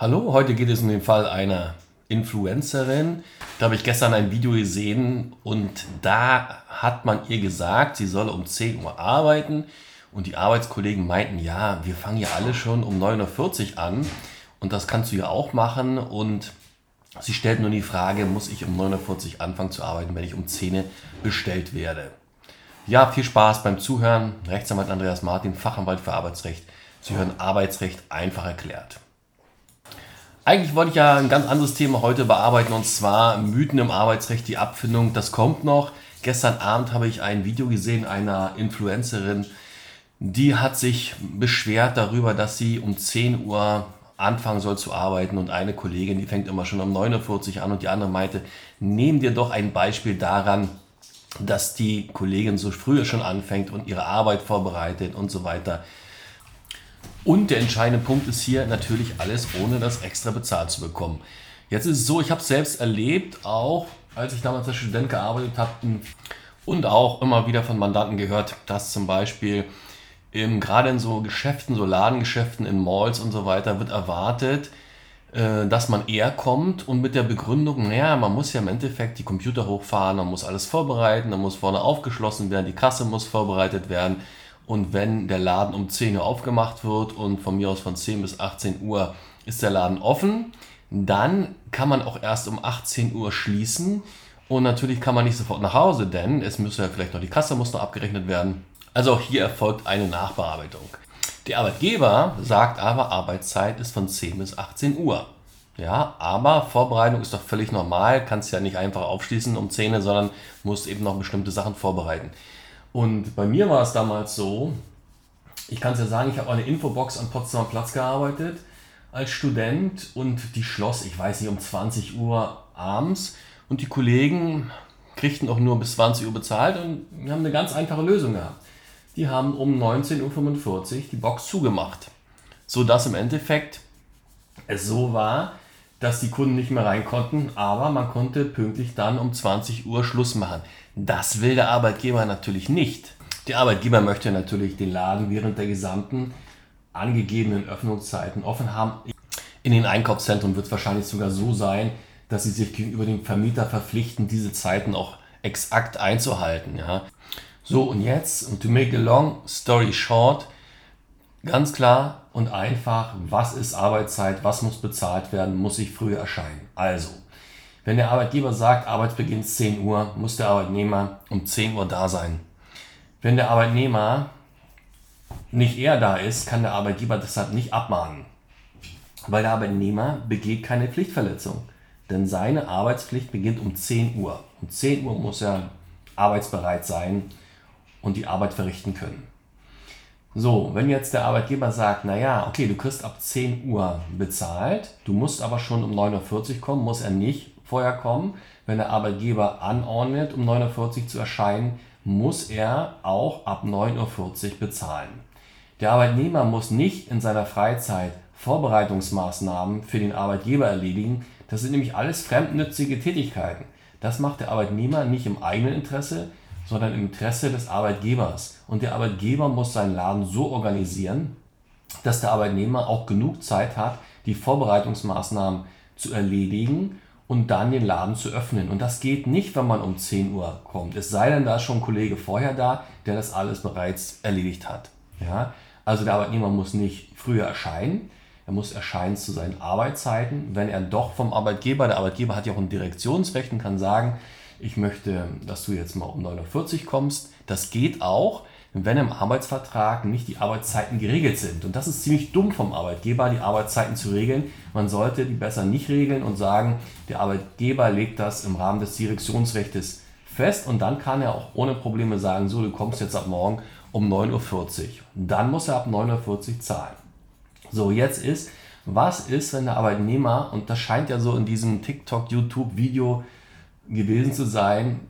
Hallo, heute geht es um den Fall einer Influencerin. Da habe ich gestern ein Video gesehen und da hat man ihr gesagt, sie solle um 10 Uhr arbeiten und die Arbeitskollegen meinten, ja, wir fangen ja alle schon um 9.40 Uhr an und das kannst du ja auch machen und sie stellt nur die Frage, muss ich um 9.40 Uhr anfangen zu arbeiten, wenn ich um 10 Uhr bestellt werde. Ja, viel Spaß beim Zuhören. Rechtsanwalt Andreas Martin, Fachanwalt für Arbeitsrecht. Sie hören Arbeitsrecht einfach erklärt. Eigentlich wollte ich ja ein ganz anderes Thema heute bearbeiten und zwar Mythen im Arbeitsrecht, die Abfindung. Das kommt noch. Gestern Abend habe ich ein Video gesehen einer Influencerin, die hat sich beschwert darüber, dass sie um 10 Uhr anfangen soll zu arbeiten und eine Kollegin, die fängt immer schon um 9.40 Uhr an und die andere meinte, nehm dir doch ein Beispiel daran, dass die Kollegin so früher schon anfängt und ihre Arbeit vorbereitet und so weiter. Und der entscheidende Punkt ist hier natürlich alles ohne das extra bezahlt zu bekommen. Jetzt ist es so, ich habe es selbst erlebt, auch als ich damals als Student gearbeitet habe und auch immer wieder von Mandanten gehört, dass zum Beispiel im, gerade in so Geschäften, so Ladengeschäften, in Malls und so weiter wird erwartet, äh, dass man eher kommt und mit der Begründung, naja, man muss ja im Endeffekt die Computer hochfahren, man muss alles vorbereiten, dann muss vorne aufgeschlossen werden, die Kasse muss vorbereitet werden und wenn der Laden um 10 Uhr aufgemacht wird und von mir aus von 10 bis 18 Uhr ist der Laden offen, dann kann man auch erst um 18 Uhr schließen. Und natürlich kann man nicht sofort nach Hause, denn es müsste ja vielleicht noch die Kasse muss noch abgerechnet werden. Also auch hier erfolgt eine Nachbearbeitung. Der Arbeitgeber sagt aber, Arbeitszeit ist von 10 bis 18 Uhr. Ja, aber Vorbereitung ist doch völlig normal, kannst ja nicht einfach aufschließen um 10 Uhr, sondern musst eben noch bestimmte Sachen vorbereiten. Und bei mir war es damals so, ich kann es ja sagen, ich habe eine Infobox am Potsdamer Platz gearbeitet als Student und die schloss, ich weiß nicht, um 20 Uhr abends und die Kollegen kriegten auch nur bis 20 Uhr bezahlt und wir haben eine ganz einfache Lösung gehabt. Die haben um 19.45 Uhr die Box zugemacht, sodass im Endeffekt es so war, dass die Kunden nicht mehr rein konnten, aber man konnte pünktlich dann um 20 Uhr Schluss machen. Das will der Arbeitgeber natürlich nicht. Der Arbeitgeber möchte natürlich den Laden während der gesamten angegebenen Öffnungszeiten offen haben. In den Einkaufszentren wird es wahrscheinlich sogar so sein, dass sie sich gegenüber dem Vermieter verpflichten, diese Zeiten auch exakt einzuhalten. Ja. So, und jetzt, und to make a long story short, Ganz klar und einfach, was ist Arbeitszeit, was muss bezahlt werden, muss ich früher erscheinen. Also, wenn der Arbeitgeber sagt, Arbeitsbeginn 10 Uhr, muss der Arbeitnehmer um 10 Uhr da sein. Wenn der Arbeitnehmer nicht eher da ist, kann der Arbeitgeber deshalb nicht abmahnen, weil der Arbeitnehmer begeht keine Pflichtverletzung. Denn seine Arbeitspflicht beginnt um 10 Uhr. Um 10 Uhr muss er arbeitsbereit sein und die Arbeit verrichten können. So, wenn jetzt der Arbeitgeber sagt, naja, okay, du kriegst ab 10 Uhr bezahlt, du musst aber schon um 9.40 Uhr kommen, muss er nicht vorher kommen. Wenn der Arbeitgeber anordnet, um 9.40 Uhr zu erscheinen, muss er auch ab 9.40 Uhr bezahlen. Der Arbeitnehmer muss nicht in seiner Freizeit Vorbereitungsmaßnahmen für den Arbeitgeber erledigen. Das sind nämlich alles fremdnützige Tätigkeiten. Das macht der Arbeitnehmer nicht im eigenen Interesse, sondern im Interesse des Arbeitgebers. Und der Arbeitgeber muss seinen Laden so organisieren, dass der Arbeitnehmer auch genug Zeit hat, die Vorbereitungsmaßnahmen zu erledigen und dann den Laden zu öffnen. Und das geht nicht, wenn man um 10 Uhr kommt. Es sei denn, da ist schon ein Kollege vorher da, der das alles bereits erledigt hat. Ja? Also der Arbeitnehmer muss nicht früher erscheinen. Er muss erscheinen zu seinen Arbeitszeiten. Wenn er doch vom Arbeitgeber, der Arbeitgeber hat ja auch ein Direktionsrecht und kann sagen, ich möchte, dass du jetzt mal um 9.40 Uhr kommst. Das geht auch, wenn im Arbeitsvertrag nicht die Arbeitszeiten geregelt sind. Und das ist ziemlich dumm vom Arbeitgeber, die Arbeitszeiten zu regeln. Man sollte die besser nicht regeln und sagen, der Arbeitgeber legt das im Rahmen des Direktionsrechts fest und dann kann er auch ohne Probleme sagen, so, du kommst jetzt ab morgen um 9.40 Uhr. Dann muss er ab 9.40 Uhr zahlen. So, jetzt ist, was ist, wenn der Arbeitnehmer, und das scheint ja so in diesem TikTok, YouTube-Video gewesen zu sein,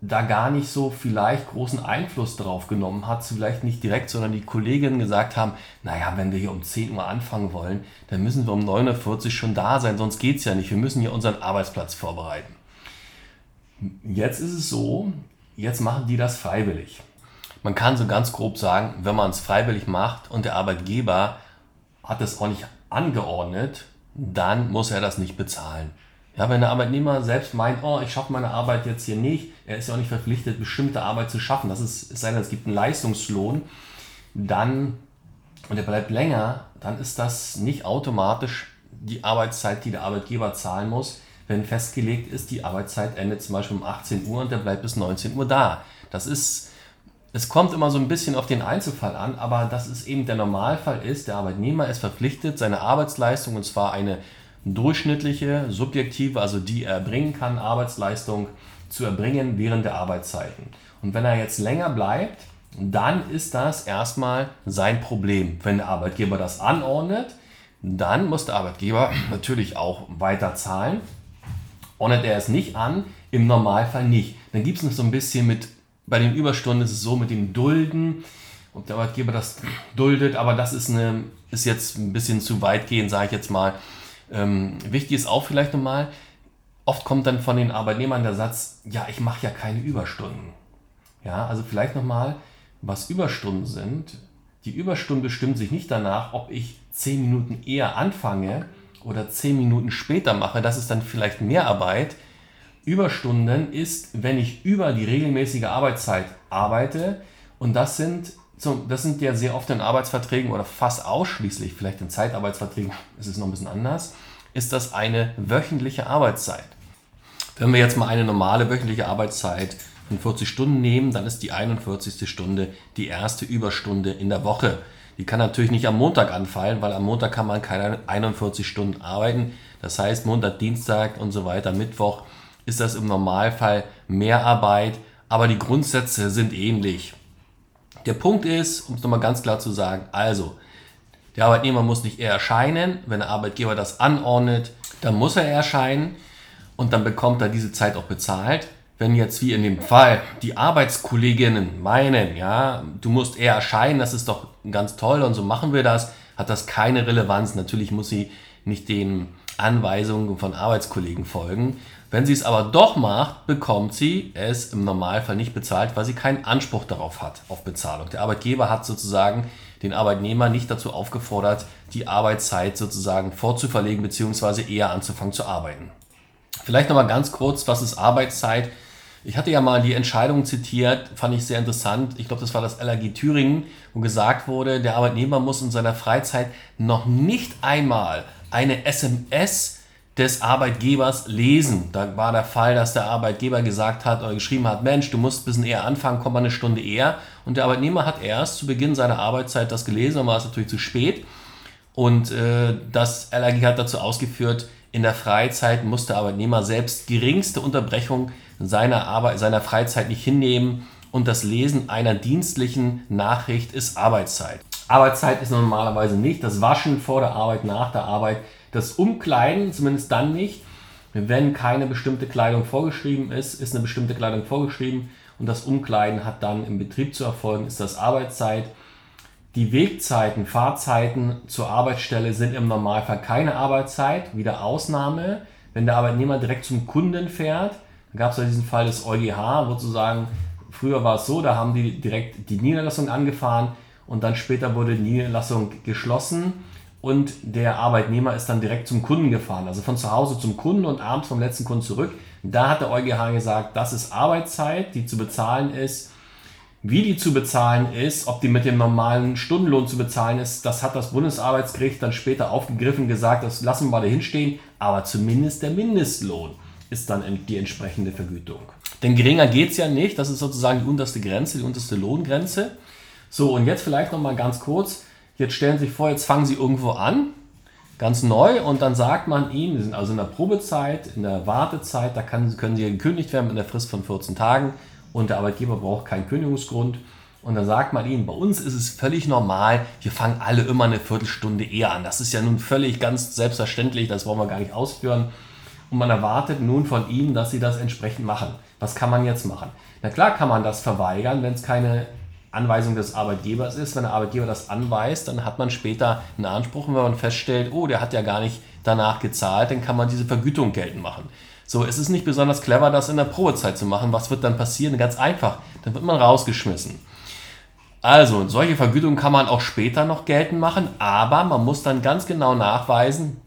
da gar nicht so vielleicht großen Einfluss drauf genommen hat, vielleicht nicht direkt, sondern die Kolleginnen gesagt haben, naja, wenn wir hier um 10 Uhr anfangen wollen, dann müssen wir um 9.40 Uhr schon da sein, sonst geht es ja nicht. Wir müssen hier unseren Arbeitsplatz vorbereiten. Jetzt ist es so, jetzt machen die das freiwillig. Man kann so ganz grob sagen, wenn man es freiwillig macht und der Arbeitgeber hat es auch nicht angeordnet, dann muss er das nicht bezahlen. Ja, wenn der Arbeitnehmer selbst meint, oh, ich schaffe meine Arbeit jetzt hier nicht, er ist ja auch nicht verpflichtet, bestimmte Arbeit zu schaffen, das ist, es sei denn, es gibt einen Leistungslohn, dann, und er bleibt länger, dann ist das nicht automatisch die Arbeitszeit, die der Arbeitgeber zahlen muss, wenn festgelegt ist, die Arbeitszeit endet zum Beispiel um 18 Uhr und der bleibt bis 19 Uhr da. Das ist, es kommt immer so ein bisschen auf den Einzelfall an, aber das ist eben der Normalfall ist, der Arbeitnehmer ist verpflichtet, seine Arbeitsleistung, und zwar eine durchschnittliche, subjektive, also die er erbringen kann, Arbeitsleistung zu erbringen während der Arbeitszeiten. Und wenn er jetzt länger bleibt, dann ist das erstmal sein Problem. Wenn der Arbeitgeber das anordnet, dann muss der Arbeitgeber natürlich auch weiter zahlen. Ordnet er es nicht an, im Normalfall nicht. Dann gibt es noch so ein bisschen mit, bei den Überstunden ist es so mit dem Dulden, ob der Arbeitgeber das duldet, aber das ist, eine, ist jetzt ein bisschen zu weit gehen, sage ich jetzt mal. Ähm, wichtig ist auch vielleicht nochmal, oft kommt dann von den Arbeitnehmern der Satz, ja, ich mache ja keine Überstunden. Ja, also vielleicht nochmal, was Überstunden sind. Die Überstunde bestimmt sich nicht danach, ob ich zehn Minuten eher anfange oder zehn Minuten später mache. Das ist dann vielleicht mehr Arbeit. Überstunden ist, wenn ich über die regelmäßige Arbeitszeit arbeite. Und das sind, das sind ja sehr oft in Arbeitsverträgen oder fast ausschließlich, vielleicht in Zeitarbeitsverträgen ist es noch ein bisschen anders, ist das eine wöchentliche Arbeitszeit. Wenn wir jetzt mal eine normale wöchentliche Arbeitszeit von 40 Stunden nehmen, dann ist die 41. Stunde die erste Überstunde in der Woche. Die kann natürlich nicht am Montag anfallen, weil am Montag kann man keine 41 Stunden arbeiten. Das heißt, Montag, Dienstag und so weiter, Mittwoch ist das im Normalfall mehr Arbeit, aber die Grundsätze sind ähnlich. Der Punkt ist, um es nochmal ganz klar zu sagen, also, der Arbeitnehmer muss nicht eher erscheinen. Wenn der Arbeitgeber das anordnet, dann muss er erscheinen und dann bekommt er diese Zeit auch bezahlt wenn jetzt wie in dem Fall die Arbeitskolleginnen meinen, ja, du musst eher erscheinen, das ist doch ganz toll und so machen wir das, hat das keine Relevanz. Natürlich muss sie nicht den Anweisungen von Arbeitskollegen folgen. Wenn sie es aber doch macht, bekommt sie es im Normalfall nicht bezahlt, weil sie keinen Anspruch darauf hat, auf Bezahlung. Der Arbeitgeber hat sozusagen den Arbeitnehmer nicht dazu aufgefordert, die Arbeitszeit sozusagen vorzuverlegen bzw. eher anzufangen zu arbeiten. Vielleicht nochmal ganz kurz, was ist Arbeitszeit? Ich hatte ja mal die Entscheidung zitiert, fand ich sehr interessant. Ich glaube, das war das LAG Thüringen, wo gesagt wurde, der Arbeitnehmer muss in seiner Freizeit noch nicht einmal eine SMS des Arbeitgebers lesen. Da war der Fall, dass der Arbeitgeber gesagt hat oder geschrieben hat, Mensch, du musst ein bisschen eher anfangen, komm mal eine Stunde eher. Und der Arbeitnehmer hat erst zu Beginn seiner Arbeitszeit das gelesen, dann war es natürlich zu spät. Und äh, das LAG hat dazu ausgeführt, in der Freizeit muss der Arbeitnehmer selbst geringste Unterbrechung seiner, Arbeit, seiner Freizeit nicht hinnehmen und das Lesen einer dienstlichen Nachricht ist Arbeitszeit. Arbeitszeit ist normalerweise nicht das Waschen vor der Arbeit, nach der Arbeit, das Umkleiden, zumindest dann nicht. Wenn keine bestimmte Kleidung vorgeschrieben ist, ist eine bestimmte Kleidung vorgeschrieben und das Umkleiden hat dann im Betrieb zu erfolgen, ist das Arbeitszeit. Die Wegzeiten, Fahrzeiten zur Arbeitsstelle sind im Normalfall keine Arbeitszeit, wieder Ausnahme, wenn der Arbeitnehmer direkt zum Kunden fährt gab es ja diesen Fall des EuGH, sozusagen, früher war es so, da haben die direkt die Niederlassung angefahren und dann später wurde die Niederlassung geschlossen und der Arbeitnehmer ist dann direkt zum Kunden gefahren, also von zu Hause zum Kunden und abends vom letzten Kunden zurück. Da hat der EuGH gesagt, das ist Arbeitszeit, die zu bezahlen ist. Wie die zu bezahlen ist, ob die mit dem normalen Stundenlohn zu bezahlen ist, das hat das Bundesarbeitsgericht dann später aufgegriffen, gesagt, das lassen wir dahin stehen, aber zumindest der Mindestlohn ist dann die entsprechende Vergütung. Denn geringer geht es ja nicht, das ist sozusagen die unterste Grenze, die unterste Lohngrenze. So, und jetzt vielleicht nochmal ganz kurz, jetzt stellen Sie sich vor, jetzt fangen Sie irgendwo an, ganz neu, und dann sagt man Ihnen, Sie sind also in der Probezeit, in der Wartezeit, da kann, können Sie gekündigt werden mit einer Frist von 14 Tagen und der Arbeitgeber braucht keinen Kündigungsgrund. Und dann sagt man ihnen, bei uns ist es völlig normal, wir fangen alle immer eine Viertelstunde eher an. Das ist ja nun völlig ganz selbstverständlich, das wollen wir gar nicht ausführen und man erwartet nun von ihnen, dass sie das entsprechend machen. Was kann man jetzt machen? Na klar kann man das verweigern, wenn es keine Anweisung des Arbeitgebers ist. Wenn der Arbeitgeber das anweist, dann hat man später einen Anspruch und wenn man feststellt, oh, der hat ja gar nicht danach gezahlt, dann kann man diese Vergütung geltend machen. So, es ist nicht besonders clever, das in der Probezeit zu machen. Was wird dann passieren? Ganz einfach, dann wird man rausgeschmissen. Also, solche Vergütungen kann man auch später noch geltend machen, aber man muss dann ganz genau nachweisen,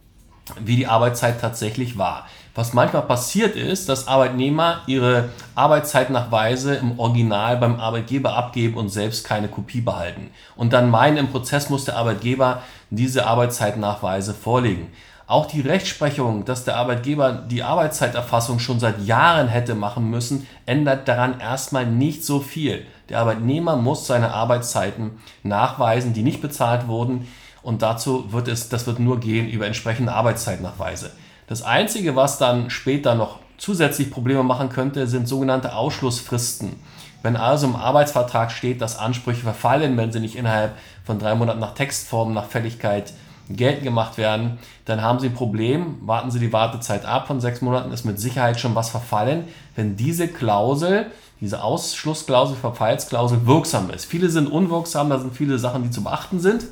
wie die Arbeitszeit tatsächlich war. Was manchmal passiert ist, dass Arbeitnehmer ihre Arbeitszeitnachweise im Original beim Arbeitgeber abgeben und selbst keine Kopie behalten. Und dann meinen, im Prozess muss der Arbeitgeber diese Arbeitszeitnachweise vorlegen. Auch die Rechtsprechung, dass der Arbeitgeber die Arbeitszeiterfassung schon seit Jahren hätte machen müssen, ändert daran erstmal nicht so viel. Der Arbeitnehmer muss seine Arbeitszeiten nachweisen, die nicht bezahlt wurden. Und dazu wird es, das wird nur gehen über entsprechende Arbeitszeitnachweise. Das Einzige, was dann später noch zusätzlich Probleme machen könnte, sind sogenannte Ausschlussfristen. Wenn also im Arbeitsvertrag steht, dass Ansprüche verfallen, wenn sie nicht innerhalb von drei Monaten nach Textform, nach Fälligkeit geltend gemacht werden, dann haben Sie ein Problem. Warten Sie die Wartezeit ab von sechs Monaten, ist mit Sicherheit schon was verfallen, wenn diese Klausel, diese Ausschlussklausel, Verfallsklausel wirksam ist. Viele sind unwirksam, da sind viele Sachen, die zu beachten sind.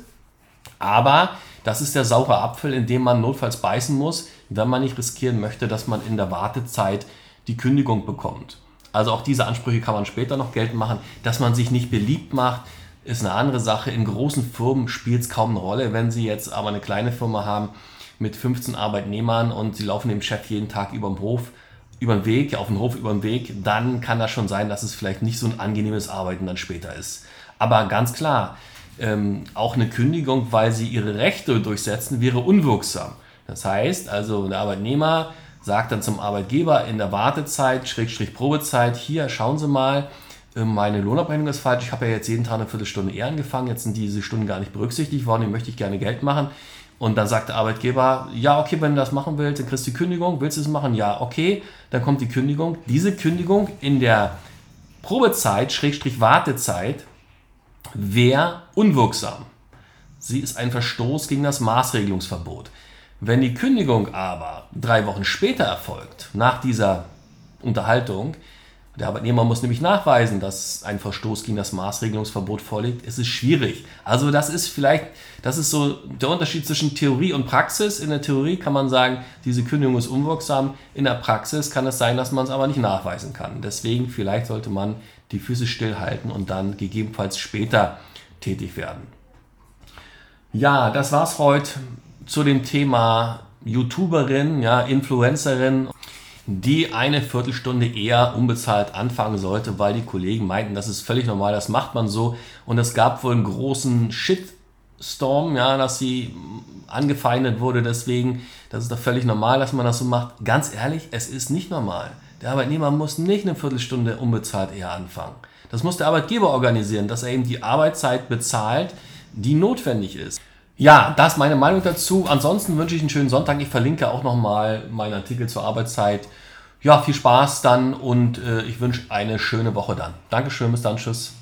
Aber das ist der saure Apfel, in dem man notfalls beißen muss, wenn man nicht riskieren möchte, dass man in der Wartezeit die Kündigung bekommt. Also auch diese Ansprüche kann man später noch geltend machen, dass man sich nicht beliebt macht, ist eine andere Sache. In großen Firmen spielt es kaum eine Rolle. Wenn Sie jetzt aber eine kleine Firma haben mit 15 Arbeitnehmern und Sie laufen dem Chef jeden Tag über den Hof, über den Weg, auf den Hof über den Weg, dann kann das schon sein, dass es vielleicht nicht so ein angenehmes Arbeiten dann später ist. Aber ganz klar, ähm, auch eine Kündigung, weil sie ihre Rechte durchsetzen, wäre unwirksam. Das heißt also, der Arbeitnehmer sagt dann zum Arbeitgeber in der Wartezeit, Schrägstrich Probezeit, hier schauen Sie mal, äh, meine Lohnabrechnung ist falsch, ich habe ja jetzt jeden Tag eine Viertelstunde eher angefangen, jetzt sind diese Stunden gar nicht berücksichtigt worden, die möchte ich gerne Geld machen. Und dann sagt der Arbeitgeber, ja, okay, wenn du das machen willst, dann kriegst du die Kündigung. Willst du es machen? Ja, okay. Dann kommt die Kündigung. Diese Kündigung in der Probezeit, Schrägstrich Wartezeit, wäre unwirksam. Sie ist ein Verstoß gegen das Maßregelungsverbot. Wenn die Kündigung aber drei Wochen später erfolgt, nach dieser Unterhaltung, der Arbeitnehmer muss nämlich nachweisen, dass ein Verstoß gegen das Maßregelungsverbot vorliegt. Es ist schwierig. Also das ist vielleicht, das ist so der Unterschied zwischen Theorie und Praxis. In der Theorie kann man sagen, diese Kündigung ist unwirksam. In der Praxis kann es sein, dass man es aber nicht nachweisen kann. Deswegen vielleicht sollte man die Füße stillhalten und dann gegebenenfalls später tätig werden. Ja, das war's heute zu dem Thema YouTuberin, ja, Influencerin die eine Viertelstunde eher unbezahlt anfangen sollte, weil die Kollegen meinten, das ist völlig normal, das macht man so. Und es gab wohl einen großen Shitstorm, ja, dass sie angefeindet wurde deswegen. Das ist doch völlig normal, dass man das so macht. Ganz ehrlich, es ist nicht normal. Der Arbeitnehmer muss nicht eine Viertelstunde unbezahlt eher anfangen. Das muss der Arbeitgeber organisieren, dass er eben die Arbeitszeit bezahlt, die notwendig ist. Ja, das ist meine Meinung dazu. Ansonsten wünsche ich einen schönen Sonntag. Ich verlinke auch nochmal meinen Artikel zur Arbeitszeit. Ja, viel Spaß dann und äh, ich wünsche eine schöne Woche dann. Dankeschön, bis dann, tschüss.